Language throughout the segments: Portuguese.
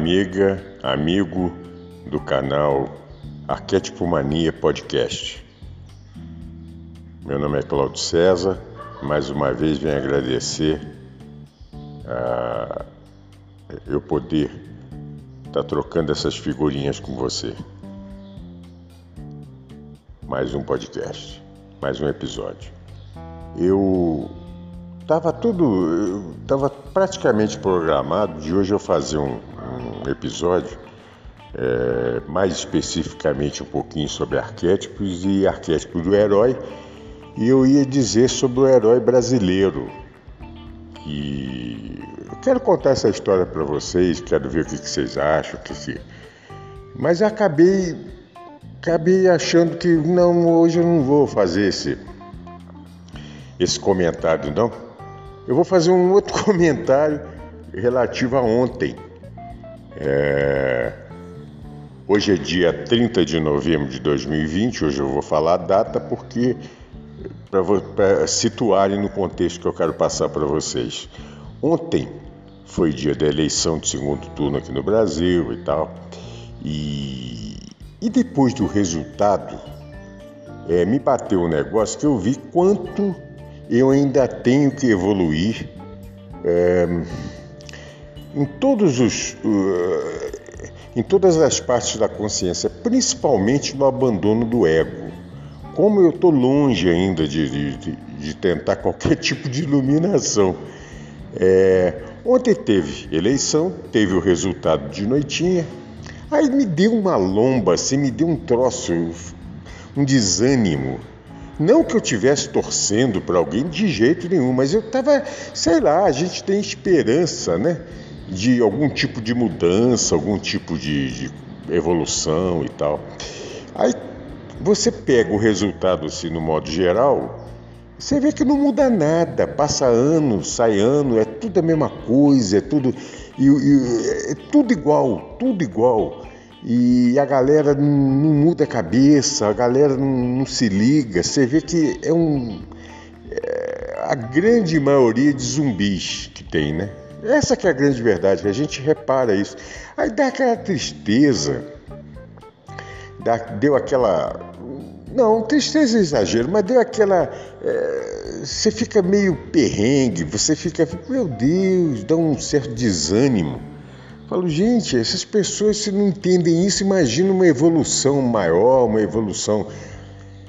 Amiga, amigo do canal Arquétipo Mania Podcast. Meu nome é Claudio César, mais uma vez venho agradecer a eu poder estar trocando essas figurinhas com você. Mais um podcast, mais um episódio. Eu Tava tudo, estava praticamente programado de hoje eu fazer um, um episódio é, mais especificamente um pouquinho sobre arquétipos e arquétipo do herói e eu ia dizer sobre o herói brasileiro eu quero contar essa história para vocês, quero ver o que, que vocês acham, que se... mas acabei acabei achando que não hoje eu não vou fazer esse esse comentário não eu vou fazer um outro comentário relativo a ontem. É... Hoje é dia 30 de novembro de 2020, hoje eu vou falar a data porque para situarem no contexto que eu quero passar para vocês. Ontem foi dia da eleição de segundo turno aqui no Brasil e tal, e, e depois do resultado, é, me bateu um negócio que eu vi quanto eu ainda tenho que evoluir é, em todos os uh, em todas as partes da consciência, principalmente no abandono do ego. Como eu estou longe ainda de, de, de, tentar qualquer tipo de iluminação. É, ontem teve eleição, teve o resultado de noitinha, aí me deu uma lomba, assim, me deu um troço, um desânimo. Não que eu tivesse torcendo para alguém de jeito nenhum, mas eu estava, sei lá, a gente tem esperança, né? De algum tipo de mudança, algum tipo de, de evolução e tal. Aí você pega o resultado assim no modo geral, você vê que não muda nada, passa ano, sai ano, é tudo a mesma coisa, é tudo, e, e, é tudo igual, tudo igual e a galera não, não muda a cabeça, a galera não, não, se liga. Você vê que é um. É, a grande maioria de zumbis que tem, né? Essa que é a grande verdade, que a gente repara isso. Aí dá aquela tristeza, dá, deu aquela. Não, tristeza é exagero, mas deu aquela. É, você fica meio perrengue, você fica. Meu Deus, dá um certo desânimo. Falo, gente, essas pessoas, se não entendem isso, imagina uma evolução maior, uma evolução.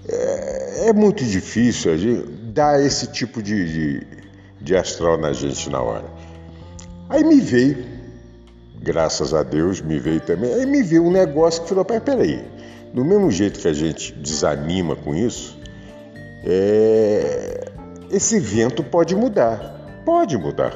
É, é muito difícil a gente dar esse tipo de, de, de astral na gente na hora. Aí me veio, graças a Deus, me veio também. Aí me veio um negócio que falou: peraí, do mesmo jeito que a gente desanima com isso, é, esse vento pode mudar. Pode mudar.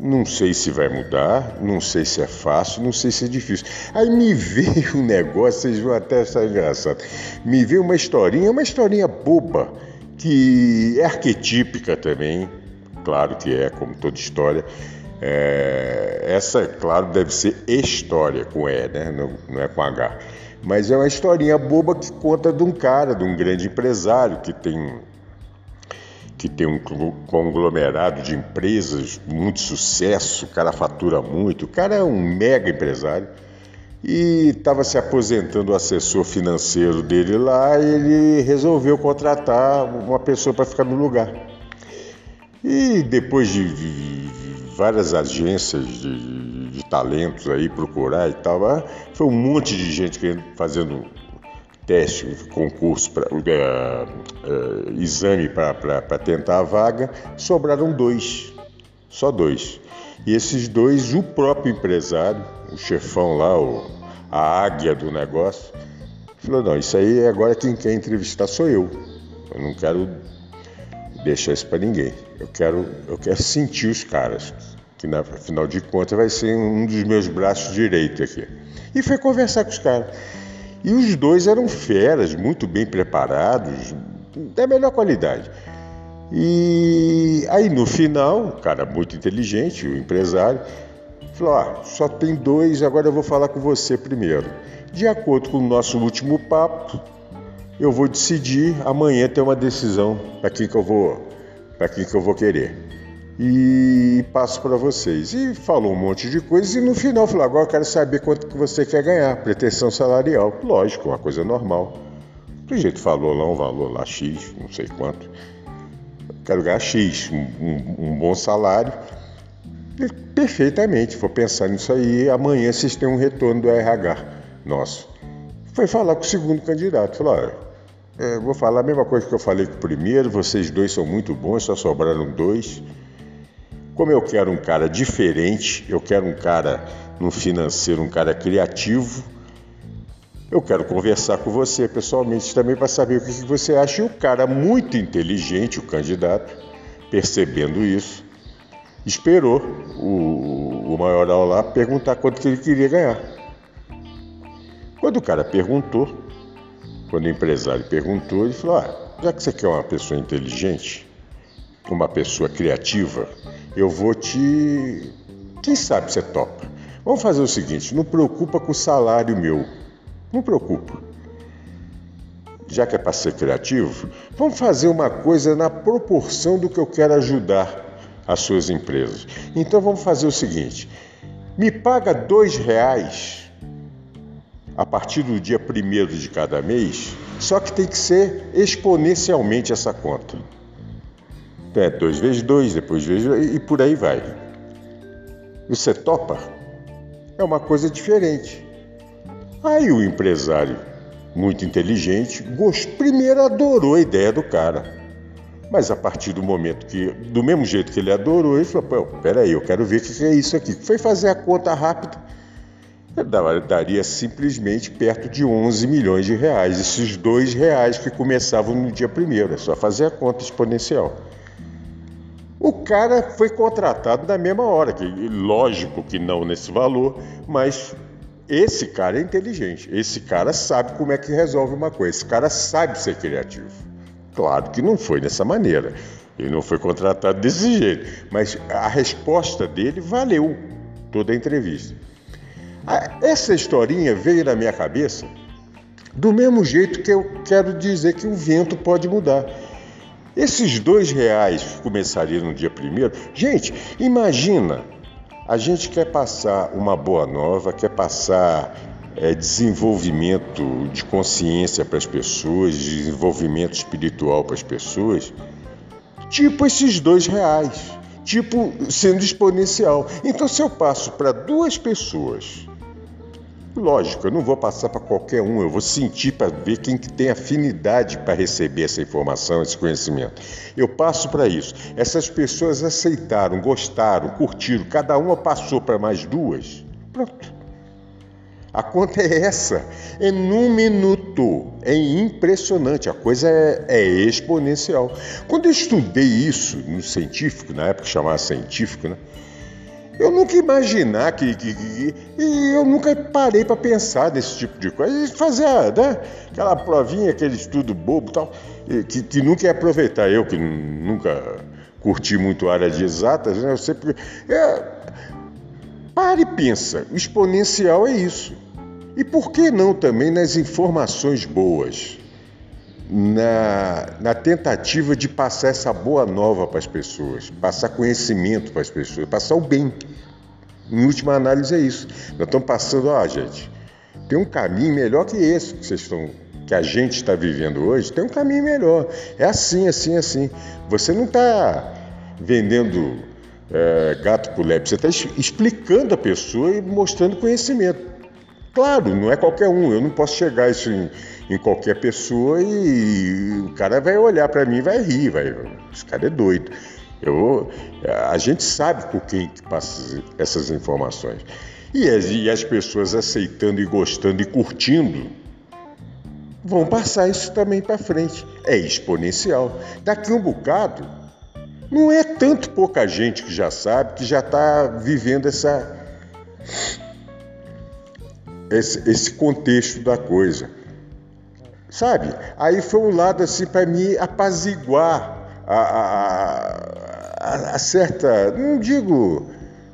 Não sei se vai mudar, não sei se é fácil, não sei se é difícil. Aí me veio um negócio, vocês vão até achar engraçado. Me veio uma historinha, uma historinha boba, que é arquetípica também, claro que é, como toda história. É, essa, claro, deve ser história com E, né? Não, não é com H. Mas é uma historinha boba que conta de um cara, de um grande empresário que tem que tem um conglomerado de empresas, muito sucesso, o cara fatura muito, o cara é um mega empresário e estava se aposentando o assessor financeiro dele lá e ele resolveu contratar uma pessoa para ficar no lugar. E depois de, de, de várias agências de, de, talentos aí procurar e tal, ah, foi um monte de gente fazendo teste, concurso, pra, uh, uh, exame para tentar a vaga, sobraram dois, só dois. E esses dois, o próprio empresário, o chefão lá, o, a águia do negócio, falou: não, isso aí agora quem quer entrevistar sou eu. Eu não quero deixar isso para ninguém. Eu quero, eu quero sentir os caras. que na final de contas vai ser um dos meus braços direitos aqui. E foi conversar com os caras. E os dois eram feras, muito bem preparados, da melhor qualidade. E aí no final, o cara muito inteligente, o empresário, falou: ah, só tem dois, agora eu vou falar com você primeiro. De acordo com o nosso último papo, eu vou decidir amanhã ter uma decisão para quem que eu vou, para quem que eu vou querer. E passo para vocês. E falou um monte de coisas e no final falou: agora eu quero saber quanto que você quer ganhar, pretensão salarial. Lógico, uma coisa normal. O jeito falou lá um valor lá X, não sei quanto. quero ganhar X, um, um, um bom salário. E, perfeitamente, vou pensar nisso aí. Amanhã vocês têm um retorno do RH nosso. Foi falar com o segundo candidato. Falou: é, vou falar a mesma coisa que eu falei com o primeiro, vocês dois são muito bons, só sobraram dois. Como eu quero um cara diferente, eu quero um cara no financeiro, um cara criativo, eu quero conversar com você pessoalmente também para saber o que você acha. E o cara muito inteligente, o candidato, percebendo isso, esperou o, o maioral lá perguntar quanto que ele queria ganhar. Quando o cara perguntou, quando o empresário perguntou, ele falou: ah, já que você quer uma pessoa inteligente, uma pessoa criativa, eu vou te. Quem sabe você topa? Vamos fazer o seguinte: não preocupa com o salário meu. Não preocupa. Já que é para ser criativo, vamos fazer uma coisa na proporção do que eu quero ajudar as suas empresas. Então vamos fazer o seguinte: me paga dois reais a partir do dia primeiro de cada mês, só que tem que ser exponencialmente essa conta. É, dois vezes dois, depois vezes e por aí vai. Você topa? É uma coisa diferente. Aí o empresário, muito inteligente, gost... primeiro adorou a ideia do cara. Mas a partir do momento que, do mesmo jeito que ele adorou, ele falou: peraí, eu quero ver o que é isso aqui. Foi fazer a conta rápida daria simplesmente perto de 11 milhões de reais. Esses dois reais que começavam no dia primeiro, é só fazer a conta exponencial. O cara foi contratado na mesma hora, que lógico que não nesse valor, mas esse cara é inteligente. Esse cara sabe como é que resolve uma coisa. Esse cara sabe ser criativo. Claro que não foi dessa maneira. Ele não foi contratado desse jeito, mas a resposta dele valeu toda a entrevista. Ah, essa historinha veio na minha cabeça do mesmo jeito que eu quero dizer que o vento pode mudar. Esses dois reais começariam no dia primeiro, gente, imagina, a gente quer passar uma boa nova, quer passar é, desenvolvimento de consciência para as pessoas, desenvolvimento espiritual para as pessoas, tipo esses dois reais, tipo sendo exponencial. Então, se eu passo para duas pessoas Lógico, eu não vou passar para qualquer um, eu vou sentir para ver quem que tem afinidade para receber essa informação, esse conhecimento. Eu passo para isso. Essas pessoas aceitaram, gostaram, curtiram, cada uma passou para mais duas. Pronto. A conta é essa, é num minuto. É impressionante, a coisa é, é, exponencial. Quando eu estudei isso no científico, na época chamava científico, né? Eu nunca imaginar que, que, que, E eu nunca parei para pensar nesse tipo de coisa. E fazer né, aquela provinha, aquele estudo bobo tal, que, que nunca ia aproveitar. Eu que nunca curti muito a área de exatas, né, eu sempre. É, pare e pensa. O exponencial é isso. E por que não também nas informações boas? Na, na, tentativa de passar essa boa nova para as pessoas, passar conhecimento para as pessoas, passar o bem. Em última análise é isso. Nós estamos passando, ó, gente, tem um caminho melhor que esse que vocês estão, que a gente está vivendo hoje, tem um caminho melhor. É assim, assim, assim. Você não está vendendo é, gato por lebre, você está explicando a pessoa e mostrando conhecimento. Claro, não é qualquer um. Eu não posso chegar isso em, em qualquer pessoa e o cara vai olhar para mim e vai rir, vai, esse cara é doido. Eu, a gente sabe por quem passa essas informações. E as, e as pessoas aceitando e gostando e curtindo vão passar isso também para frente. É exponencial. Daqui um bocado, Não é tanto pouca gente que já sabe, que já está vivendo essa, esse, esse contexto da coisa. Sabe? Aí foi um lado assim para me apaziguar a, a, a, a, certa, não digo,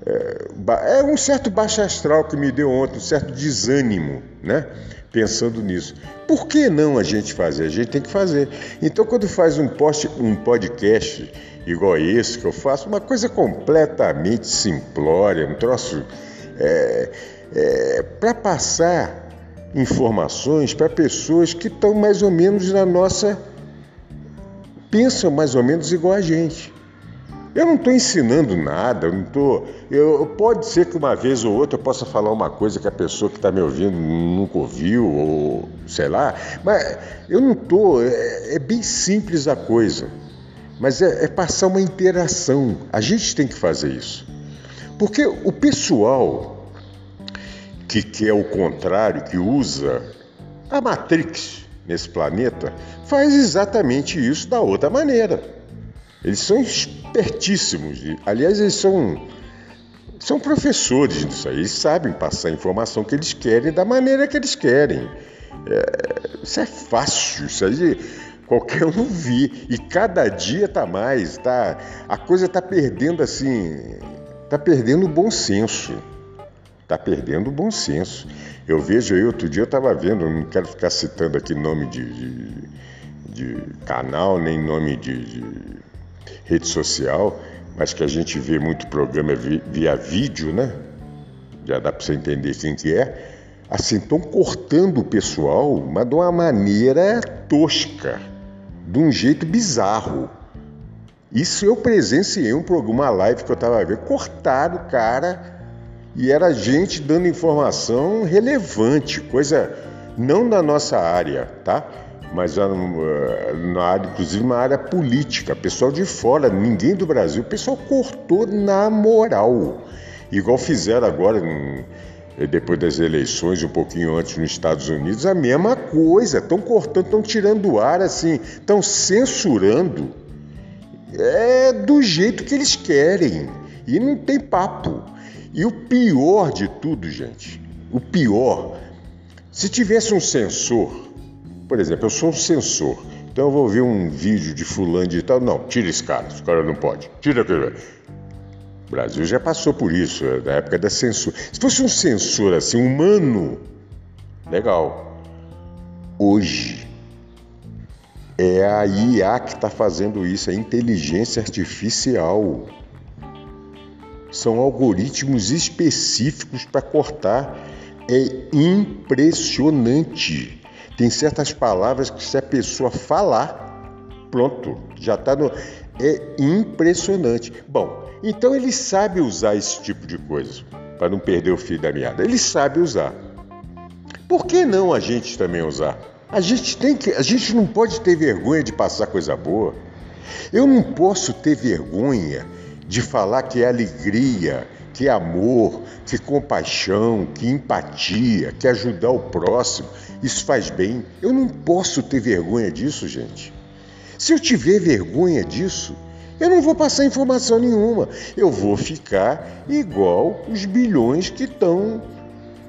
é, é um certo baixo astral que me deu ontem, um certo desânimo, né? Pensando nisso. Por que não a gente fazer? A gente tem que fazer. Então, quando faz um, post, um podcast igual esse que eu faço, uma coisa completamente simplória, um troço é, é, para passar informações para pessoas que estão mais ou menos na nossa. pensam mais ou menos igual a gente. Eu não estou ensinando nada, eu não estou. Eu, pode ser que uma vez ou outra eu possa falar uma coisa que a pessoa que está me ouvindo nunca ouviu, ou sei lá, mas eu não estou. É, é, bem simples a coisa, mas é, é passar uma interação. A gente tem que fazer isso. Porque o pessoal que quer o contrário, que usa a Matrix nesse planeta, faz exatamente isso da outra maneira. Eles são espertíssimos. Aliás, eles são, são professores disso aí. Eles sabem passar a informação que eles querem da maneira que eles querem. É, isso é fácil. Isso aí qualquer um vê. E cada dia tá mais. Tá, a coisa tá perdendo assim. Tá perdendo o bom senso. Tá perdendo o bom senso. Eu vejo aí, outro dia eu estava vendo, não quero ficar citando aqui nome de, de, de canal, nem nome de, de rede social, mas que a gente vê muito programa via vídeo, né? Já dá para você entender quem que é. Assim, estão cortando o pessoal, mas de uma maneira tosca, de um jeito bizarro. Isso eu presenciei um programa, uma live que eu estava vendo, cortaram o cara e era gente dando informação relevante, coisa não da nossa área, tá? mas na área, inclusive uma área política, pessoal de fora, ninguém do Brasil, o pessoal cortou na moral, igual fizeram agora depois das eleições, um pouquinho antes nos Estados Unidos, a mesma coisa, estão cortando, estão tirando o ar assim, estão censurando, é do jeito que eles querem. E não tem papo. E o pior de tudo, gente, o pior, se tivesse um censor por exemplo, eu sou um censor, então eu vou ver um vídeo de fulano de tal. Não, tira esse cara, esse cara não pode. Tira aquele. O Brasil já passou por isso, é, na época da censura. Se fosse um censor assim, humano, legal. Hoje, é a IA que está fazendo isso, a inteligência artificial. São algoritmos específicos para cortar. É impressionante. Tem certas palavras que se a pessoa falar, pronto, já está no. É impressionante. Bom, então ele sabe usar esse tipo de coisa para não perder o fio da meada. Ele sabe usar. Por que não a gente também usar? A gente tem que, a gente não pode ter vergonha de passar coisa boa. Eu não posso ter vergonha de falar que é alegria, que amor, que compaixão, que empatia, que ajudar o próximo, isso faz bem. Eu não posso ter vergonha disso, gente. Se eu tiver vergonha disso, eu não vou passar informação nenhuma. Eu vou ficar igual os bilhões que estão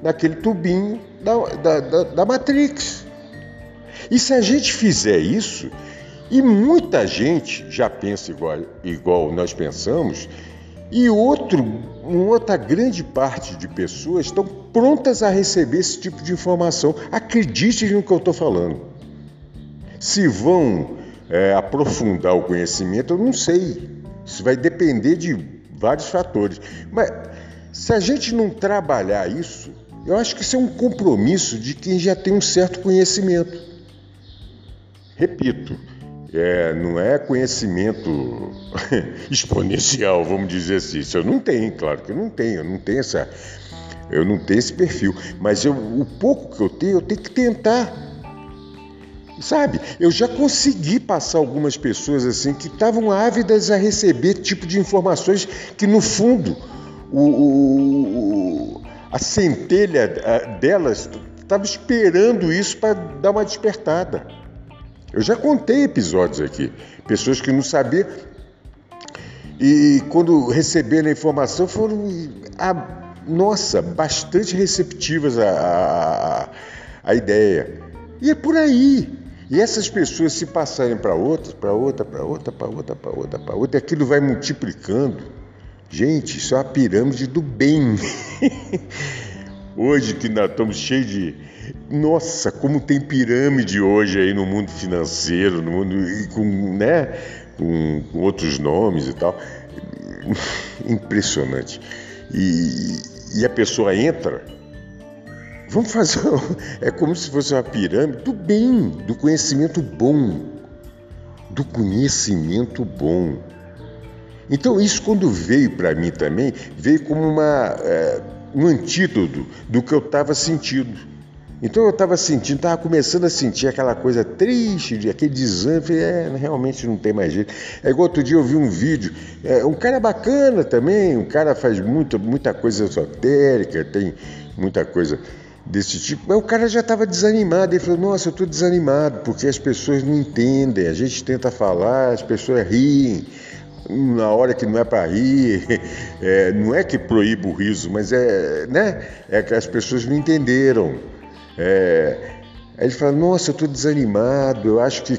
naquele tubinho da, da, da, da Matrix. E se a gente fizer isso, e muita gente já pensa igual, igual nós pensamos, e outro, outra grande parte de pessoas estão prontas a receber esse tipo de informação. Acredite no que eu estou falando. Se vão é, aprofundar o conhecimento, eu não sei. Isso vai depender de vários fatores. Mas se a gente não trabalhar isso, eu acho que isso é um compromisso de quem já tem um certo conhecimento. Repito, é, não é conhecimento exponencial, vamos dizer assim. Isso eu não tenho, claro que eu não tenho, eu não tenho essa, eu não tenho esse perfil. Mas eu, o pouco que eu tenho, eu tenho que tentar. Sabe, eu já consegui passar algumas pessoas assim que estavam ávidas a receber tipo de informações que no fundo o, o, a centelha delas estava esperando isso para dar uma despertada. Eu já contei episódios aqui, pessoas que não sabiam. E quando receberam a informação, foram, a, nossa, bastante receptivas à, a ideia. E é por aí. E essas pessoas se passarem para outras, para outra, para outra, para outra, para outra, para outra, e aquilo vai multiplicando. Gente, isso é a pirâmide do bem. hoje que nós estamos cheios de. Nossa, como tem pirâmide hoje aí no mundo financeiro, no mundo. com, né? com, outros nomes e tal. Impressionante. E, e a pessoa entra. Vamos fazer. É como se fosse uma pirâmide do bem, do conhecimento bom. Do conhecimento bom. Então, isso, quando veio para mim também, veio como uma, é, um antídoto do que eu estava sentindo. Então eu estava sentindo, estava começando a sentir aquela coisa triste, aquele desânimo, falei, é, realmente não tem mais jeito. É igual outro dia eu vi um vídeo, é, um cara bacana também, um cara faz muita, muita coisa esotérica, tem muita coisa desse tipo, mas o cara já estava desanimado, ele falou, nossa, eu estou desanimado, porque as pessoas não entendem, a gente tenta falar, as pessoas riem, na hora que não é para rir, é, não é que proíba o riso, mas é, né, é que as pessoas não entenderam. É, aí ele fala, nossa, eu estou desanimado, eu acho que.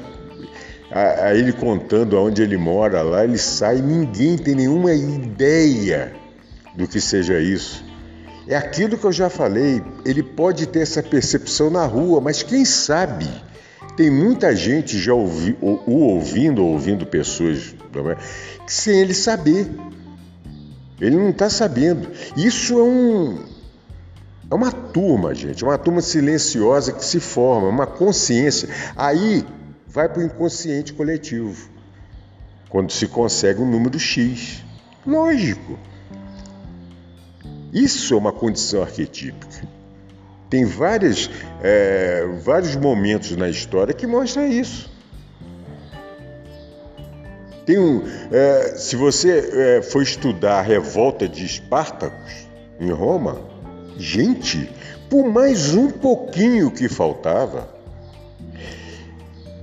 Aí ele contando aonde ele mora lá, ele sai, ninguém tem nenhuma ideia do que seja isso. É aquilo que eu já falei, ele pode ter essa percepção na rua, mas quem sabe? Tem muita gente já ouvi, o, o ouvindo ou ouvindo pessoas é? sem ele saber. Ele não está sabendo. Isso é um, é uma turma, gente, uma turma silenciosa que se forma, uma consciência. Aí vai para o inconsciente coletivo, quando se consegue um número X. Lógico. Isso é uma condição arquetípica. Tem várias, é, vários momentos na história que mostram isso. Tem um, é, se você é, for estudar a revolta de Espartacus em Roma, Gente, por mais um pouquinho que faltava,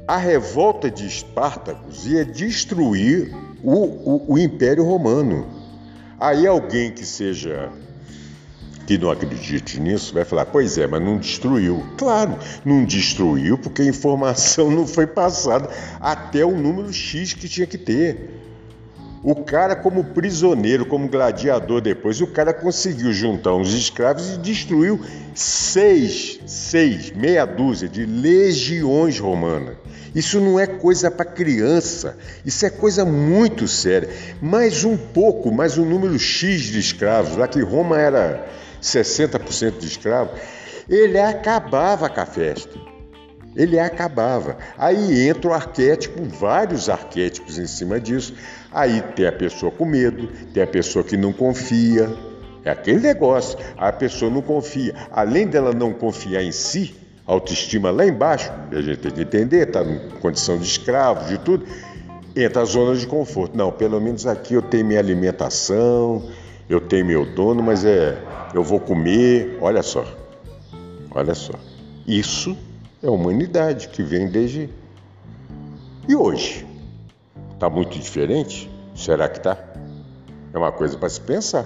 a revolta de Espartacus ia destruir o, o, o Império Romano. Aí alguém que seja que não acredite nisso vai falar: pois é, mas não destruiu. Claro, não destruiu porque a informação não foi passada até o número X que tinha que ter. O cara, como prisioneiro, como gladiador depois, o cara conseguiu juntar uns escravos e destruiu seis, seis, meia dúzia de legiões romanas. Isso não é coisa para criança, isso é coisa muito séria. Mais um pouco, mais um número X de escravos, lá que Roma era 60% de escravos, ele acabava com a festa ele acabava. Aí entra o arquétipo, vários arquétipos em cima disso. Aí tem a pessoa com medo, tem a pessoa que não confia. É aquele negócio. A pessoa não confia. Além dela não confiar em si, autoestima lá embaixo, a gente tem que entender, está em condição de escravo, de tudo, entra a zona de conforto. Não, pelo menos aqui eu tenho minha alimentação, eu tenho meu dono, mas é, eu vou comer. Olha só, olha só. Isso é humanidade que vem desde. E hoje? Está muito diferente? Será que está? É uma coisa para se pensar.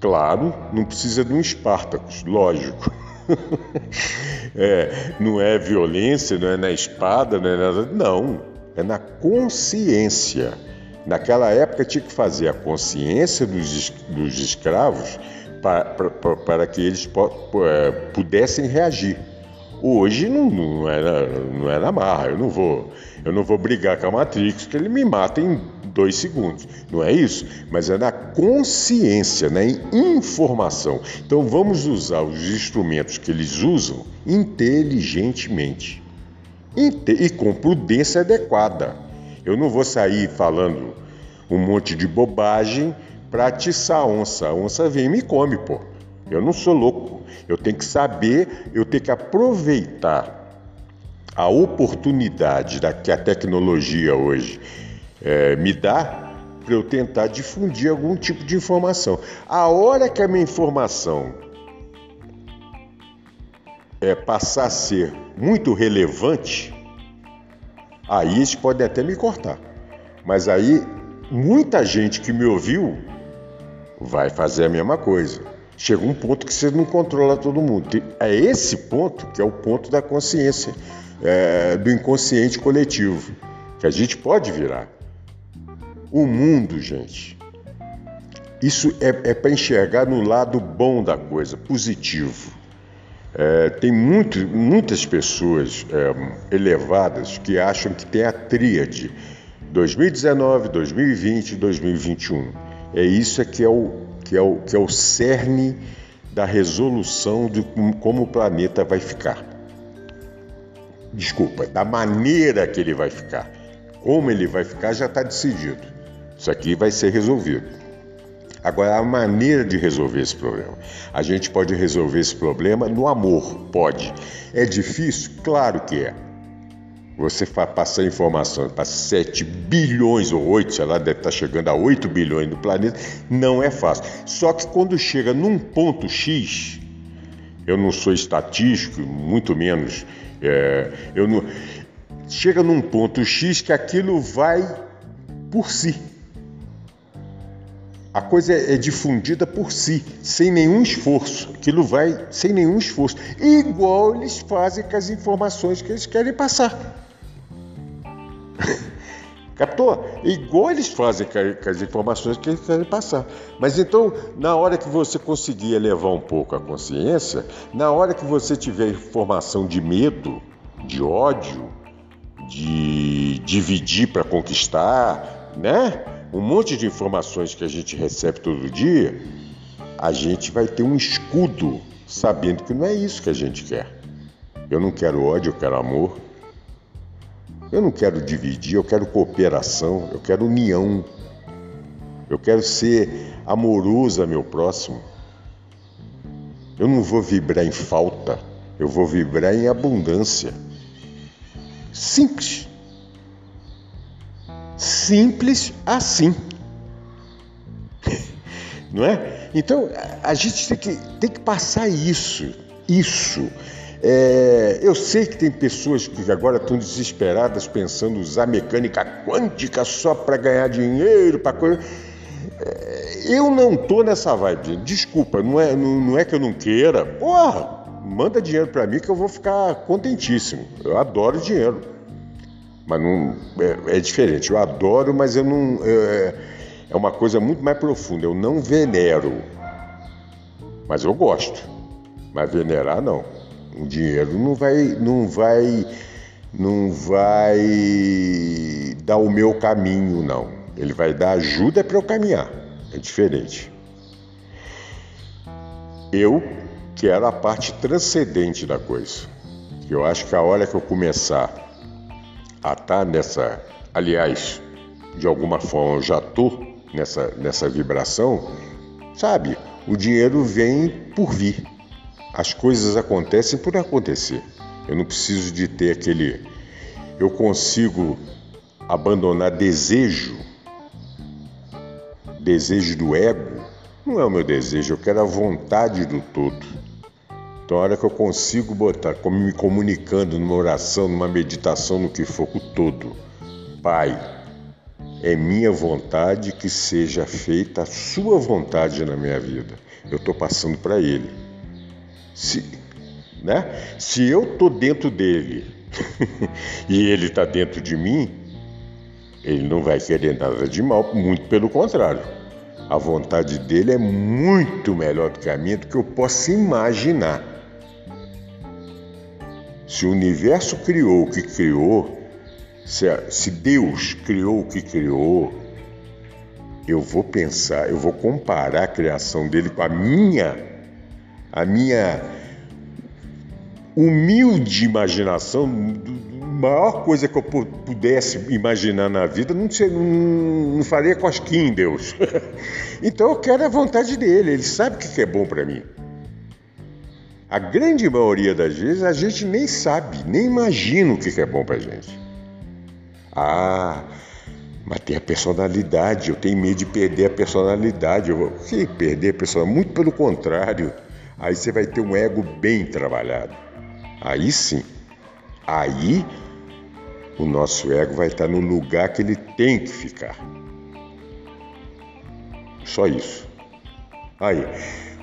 Claro, não precisa de um Espartacus, lógico. é, não é violência, não é na espada, não é nada. Não, é na consciência. Naquela época tinha que fazer a consciência dos, dos escravos para, que eles é, pudessem reagir. Hoje não, não, era, não era marra, eu não vou, eu não vou brigar com a Matrix, que ele me mata em dois segundos. Não é isso? Mas é na consciência, na informação. Então vamos usar os instrumentos que eles usam inteligentemente e com prudência adequada. Eu não vou sair falando um monte de bobagem para atiçar a onça. A onça vem e me come, pô. Eu não sou louco. Eu tenho que saber, eu tenho que aproveitar a oportunidade da, que a tecnologia hoje é, me dá para eu tentar difundir algum tipo de informação. A hora que a minha informação é, passar a ser muito relevante, aí eles podem até me cortar. Mas aí muita gente que me ouviu vai fazer a mesma coisa. Chega um ponto que você não controla todo mundo. É esse ponto que é o ponto da consciência, é, do inconsciente coletivo, que a gente pode virar. O mundo, gente, isso é, é para enxergar no lado bom da coisa, positivo. É, tem muito, muitas pessoas é, elevadas que acham que tem a tríade 2019, 2020 e 2021. É isso é que é o, que é o, que é o cerne da resolução de como o planeta vai ficar. Desculpa, da maneira que ele vai ficar. Como ele vai ficar já está decidido. Isso aqui vai ser resolvido. Agora, a maneira de resolver esse problema. A gente pode resolver esse problema no amor, pode. É difícil? Claro que é. Você passar informação para 7 bilhões ou 8, sei lá, deve estar chegando a 8 bilhões no planeta, não é fácil. Só que quando chega num ponto X, eu não sou estatístico, muito menos, é, eu não. Chega num ponto X que aquilo vai por si. A coisa é difundida por si, sem nenhum esforço. Aquilo vai sem nenhum esforço. Igual eles fazem com as informações que eles querem passar. Captou? Igual eles fazem com as informações que eles querem passar. Mas então, na hora que você conseguir elevar um pouco a consciência, na hora que você tiver informação de medo, de ódio, de dividir para conquistar, né? Um monte de informações que a gente recebe todo dia, a gente vai ter um escudo sabendo que não é isso que a gente quer. Eu não quero ódio, eu quero amor. Eu não quero dividir, eu quero cooperação, eu quero união. Eu quero ser amoroso a meu próximo. Eu não vou vibrar em falta, eu vou vibrar em abundância. Simples. Simples assim. Não é? Então a gente tem que, tem que passar isso. Isso. É, eu sei que tem pessoas que agora estão desesperadas pensando usar mecânica quântica só para ganhar dinheiro, para coisa. É, eu não tô nessa vibe. Desculpa, não é, não, não é que eu não queira. Porra, manda dinheiro para mim que eu vou ficar contentíssimo. Eu adoro dinheiro. Mas não é, é diferente. Eu adoro, mas eu não. É, é uma coisa muito mais profunda. Eu não venero. Mas eu gosto. Mas venerar não. O dinheiro não vai, não vai, não vai dar o meu caminho, não. Ele vai dar ajuda para eu caminhar. É diferente. Eu quero a parte transcendente da coisa. Eu acho que a hora que eu começar a estar tá nessa. Aliás, de alguma forma eu já estou nessa, nessa vibração, sabe? O dinheiro vem por vir. As coisas acontecem por acontecer. Eu não preciso de ter aquele. Eu consigo abandonar desejo, desejo do ego. Não é o meu desejo, eu quero a vontade do todo. Então, a hora que eu consigo botar, como me comunicando numa oração, numa meditação, no que for, com todo, Pai, é minha vontade que seja feita a Sua vontade na minha vida. Eu estou passando para Ele. Se, né? Se eu estou dentro dele e Ele está dentro de mim, Ele não vai querer nada de mal, muito pelo contrário. A vontade dele é muito melhor do que a minha, do que eu posso imaginar. Se o universo criou o que criou, se, Deus criou o que criou, eu vou pensar, eu vou comparar a criação dele com a minha, a minha humilde imaginação, a maior coisa que eu pudesse imaginar na vida, não, sei, não, não faria cosquinha em Deus. então eu quero a vontade dele, ele sabe o que é bom para mim. A grande maioria das vezes a gente nem sabe, nem imagina o que é bom pra gente. Ah, mas tem a personalidade, eu tenho medo de perder a personalidade. Eu vou que perder a personalidade? Muito pelo contrário. Aí você vai ter um ego bem trabalhado. Aí sim. Aí o nosso ego vai estar no lugar que ele tem que ficar. Só isso. Aí,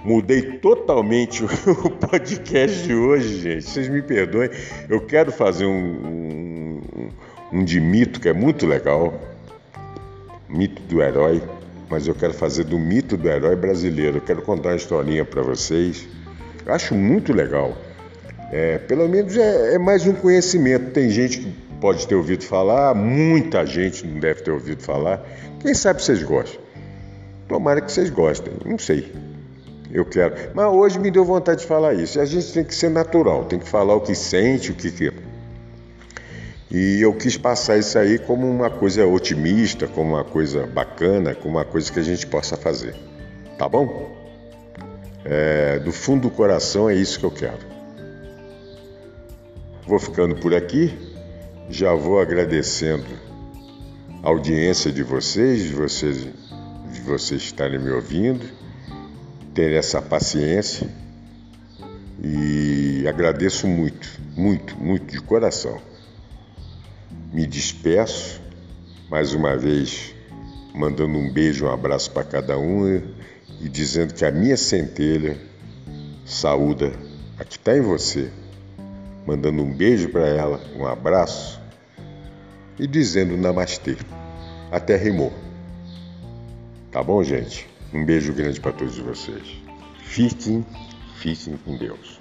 mudei totalmente o podcast de hoje, gente. Vocês me perdoem. Eu quero fazer um, um, um de mito que é muito legal. Mito do herói. Mas eu quero fazer do mito do herói brasileiro. Eu quero contar uma historinha para vocês. Eu acho muito legal. É, pelo menos é, é mais um conhecimento. Tem gente que pode ter ouvido falar, muita gente não deve ter ouvido falar. Quem sabe vocês gostam? Tomara que vocês gostem, não sei. Eu quero. Mas hoje me deu vontade de falar isso. A gente tem que ser natural, tem que falar o que sente, o que quer. E eu quis passar isso aí como uma coisa otimista, como uma coisa bacana, como uma coisa que a gente possa fazer. Tá bom? É, do fundo do coração é isso que eu quero. Vou ficando por aqui. Já vou agradecendo a audiência de vocês, de vocês, de vocês estarem me ouvindo, ter essa paciência e agradeço muito, muito, muito de coração. Me despeço mais uma vez, mandando um beijo, um abraço para cada um e dizendo que a minha centelha saúda a que está em você, mandando um beijo para ela, um abraço e dizendo namastê. Até rimou. Tá bom, gente? Um beijo grande para todos vocês. Fiquem, fiquem com Deus.